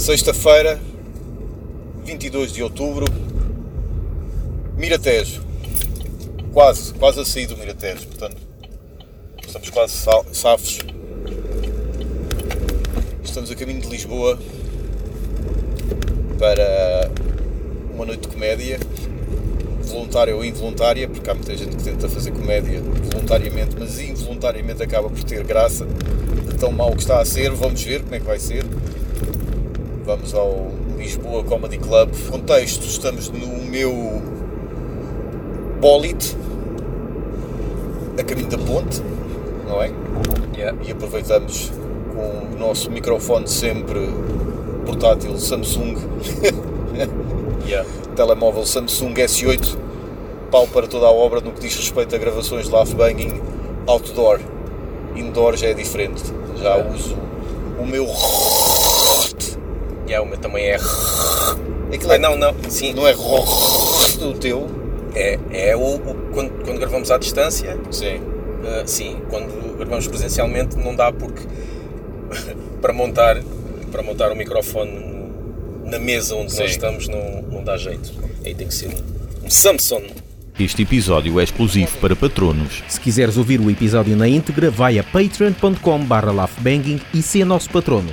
Sexta-feira, 22 de outubro, Miratejo. Quase, quase a sair do Miratejo, portanto, estamos quase safos. Estamos a caminho de Lisboa para uma noite de comédia, voluntária ou involuntária, porque há muita gente que tenta fazer comédia voluntariamente, mas involuntariamente acaba por ter graça de tão mau que está a ser. Vamos ver como é que vai ser. Vamos ao Lisboa Comedy Club. Contexto, estamos no meu bólite, a caminho da ponte, não é? Yeah. E aproveitamos com o nosso microfone sempre portátil Samsung, Yeah. telemóvel Samsung S8, pau para toda a obra no que diz respeito a gravações de laugh banging outdoor. Indoor já é diferente, já Yeah. uso o meu. Yeah, o meu também é. Aquilo Ah, não, não, sim, não é o teu? é, é o, o- quando, quando gravamos à distância, Sim. ah, sim, quando gravamos presencialmente não dá porque para montar, para montar o microfone na mesa onde Sim. nós estamos não, não dá jeito. Aí tem que ser um, um Samsung. Este episódio é exclusivo para patronos. Se quiseres ouvir o episódio na íntegra, vai a patreon.com barra laughbanging e ser nosso patrono.